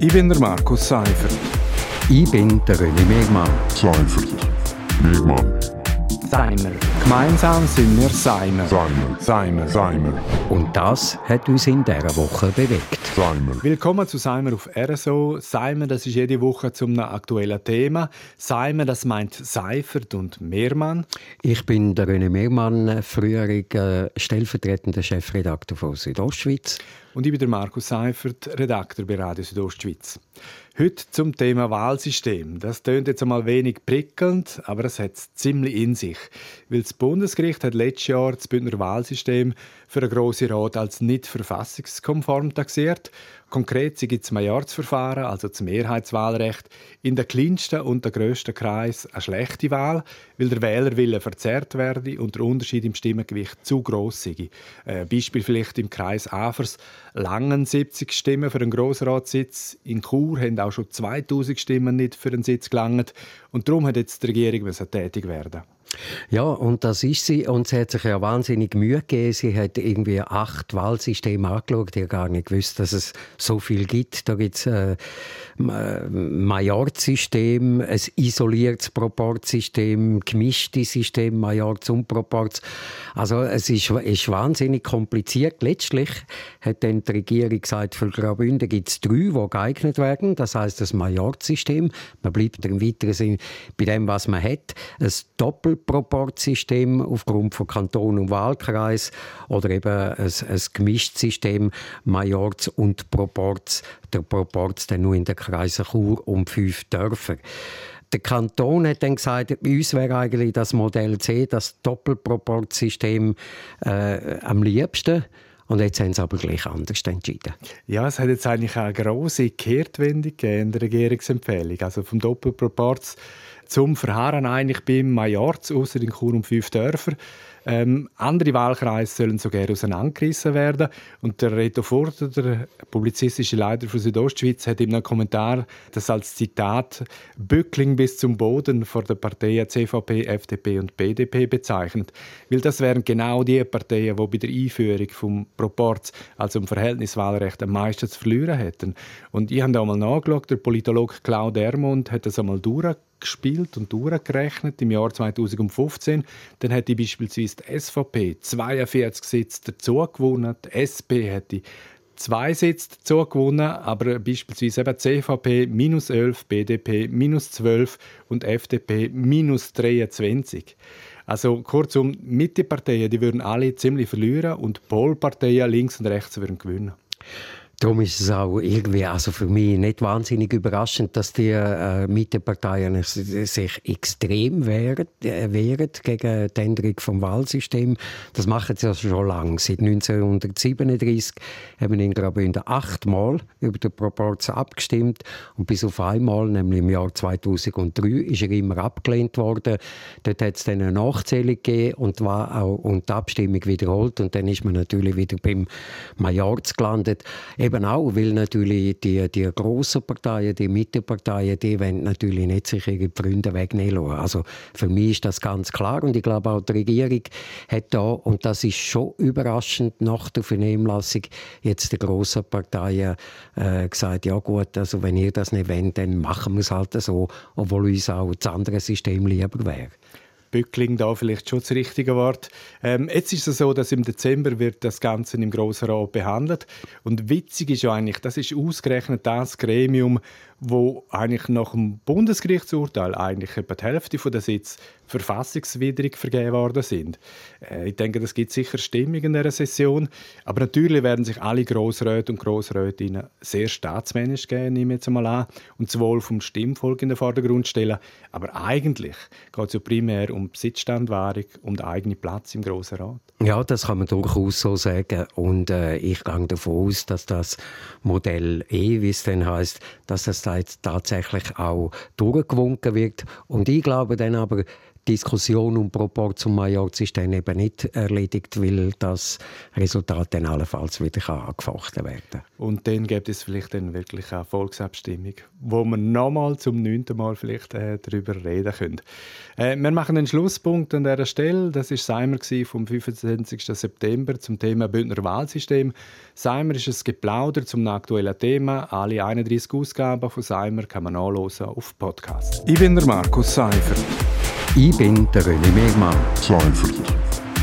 Ich bin der Markus Seifert. Ich bin der René Megmann. Seifert. Megmann. Seimer. Gemeinsam sind wir Seimer. Seimer. Seimer. Seimer. Und das hat uns in dieser Woche bewegt. Seimer. Willkommen zu Seimer auf RSO. Seimer, das ist jede Woche zum aktuellen Thema. Seimer, das meint Seifert und Mehrmann. Ich bin der René Mehrmann, früheriger stellvertretender Chefredakteur von Südostschweiz. Und ich bin der Markus Seifert, Redakteur bei Radio Südostschweiz. Heute zum Thema Wahlsystem. Das tönt jetzt einmal wenig prickelnd, aber es hat es ziemlich in sich. Weil das Bundesgericht hat letztes Jahr das Bündner Wahlsystem für einen Grossen Rat als nicht verfassungskonform taxiert. Konkret gibt es Majorzverfahren, also das Mehrheitswahlrecht, in der kleinsten und der grössten Kreis eine schlechte Wahl, weil der Wählerwille verzerrt werde und der Unterschied im Stimmengewicht zu gross sei. Äh, Beispiel vielleicht im Kreis Afers langen 70 Stimmen für einen Grossratssitz. In Chur haben auch schon 2000 Stimmen nicht für einen Sitz gelangt. Und darum hat jetzt die Regierung tätig werden ja, und das ist sie. Und sie hat sich ja wahnsinnig Mühe gegeben. Sie hat irgendwie acht Wahlsysteme angeschaut. Ich habe gar nicht gewusst, dass es so viel gibt. Da gibt es äh, ein Majorzsystem, ein isoliertes Proportsystem, gemischtes System, Majorz und Proports. Also es ist, ist wahnsinnig kompliziert. Letztlich hat dann die Regierung gesagt, für Graubünden gibt es drei, die geeignet werden. Das heißt das Majorzsystem. Man bleibt im weiteren Sinne bei dem, was man hat. Ein Doppel Proportsystem aufgrund von Kanton und Wahlkreis oder eben ein, ein gemischtes System, Majorz und Proports. Der Proports dann nur in den Kreisen Chur und fünf Dörfer. Der Kanton hat dann gesagt, bei uns wäre eigentlich das Modell C, das Doppelproportsystem, äh, am liebsten. Und jetzt haben sie aber gleich anders entschieden. Ja, es hat jetzt eigentlich eine grosse Kehrtwendung in der Regierungsempfehlung. Also vom Doppelproports zum Verharren eigentlich beim Majorz, außer in Chur und fünf Dörfer. Ähm, andere Wahlkreise sollen sogar auseinandergerissen werden. Und der Reto Furter, der publizistische Leiter von Südostschweiz, hat in einem Kommentar das als Zitat Bückling bis zum Boden vor der Parteien CVP, FDP und BDP bezeichnet. Weil das wären genau die Parteien, die bei der Einführung vom Proports, also im Verhältniswahlrecht, am meisten zu verlieren hätten. Und ich habe da mal nachgeschaut, der Politologe Claude Ermund hat das einmal durchgeführt gespielt und durchgerechnet im Jahr 2015. Dann hätte beispielsweise die SVP 42 Sitze dazu gewonnen, die SP hätte zwei Sitze dazu gewonnen, aber beispielsweise eben CVP minus 11, BDP minus 12 und FDP minus 23. Also kurzum, Mitteparteien, die würden alle ziemlich verlieren und Polparteien links und rechts würden gewinnen. Darum ist es auch irgendwie, also für mich nicht wahnsinnig überraschend, dass die äh, Mitteparteien sich extrem wehren, äh, wehren gegen die Änderung des Wahlsystems. Das machen sie also schon lange. Seit 1937 haben in Graubünden achtmal über den Proporz abgestimmt und bis auf einmal, nämlich im Jahr 2003, ist er immer abgelehnt worden. Dort hat es dann eine Nachzählung gegeben und, war auch, und die Abstimmung wiederholt und dann ist man natürlich wieder beim Majorz gelandet Eben auch, weil natürlich die, die grossen Parteien, die Mitteparteien, die wollen natürlich nicht sich ihre Freunde wegnehmen lassen. Also für mich ist das ganz klar und ich glaube auch die Regierung hat da, und das ist schon überraschend, nach der Vernehmlassung jetzt die grossen Parteien äh, gesagt, ja gut, also wenn ihr das nicht wollt, dann machen wir es halt so, obwohl uns auch das andere System lieber wäre. Bückling da vielleicht schon das richtige Wort. Ähm, jetzt ist es so, dass im Dezember wird das Ganze im Grossen Rat behandelt und witzig ist ja eigentlich, das ist ausgerechnet das Gremium, wo eigentlich nach dem Bundesgerichtsurteil eigentlich etwa die Hälfte der Sitze verfassungswidrig vergeben worden sind. Äh, ich denke, das gibt sicher Stimmung in dieser Session, aber natürlich werden sich alle Grossräte und Grossrätinnen sehr staatsmännisch gehen, nehme ich jetzt einmal an, und das Wohl vom Stimmvolk in den Vordergrund stellen. Aber eigentlich geht es ja primär um Besitzstandwahrung, um den eigenen Platz im Grossen Rat. Ja, das kann man durchaus so sagen. Und äh, ich gehe davon aus, dass das Modell E, wie es dann heißt, dass das da jetzt tatsächlich auch durchgewunken wird. Und ich glaube dann aber, Diskussion um Proport zum Majorz ist dann eben nicht erledigt, weil das Resultat dann allenfalls wieder angefochten werden kann. Und dann gibt es vielleicht dann wirklich eine Volksabstimmung, wo wir nochmal zum neunten Mal vielleicht äh, darüber reden können. Äh, wir machen einen Schlusspunkt an dieser Stelle. Das war Seimer vom 25. September zum Thema Bündner Wahlsystem. Seimer ist ein Geplauder zum aktuellen Thema. Alle 31 Ausgaben von Seimer kann man nachlesen auf Podcast. Ich bin der Markus Seifert. Ich bin der René Megmann. Seifert.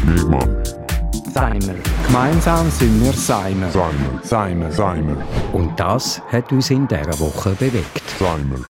Megmann. Seimer. Gemeinsam sind wir Seimer. Seimer. Seimer. Seimer. Und das hat uns in dieser Woche bewegt. Seimer.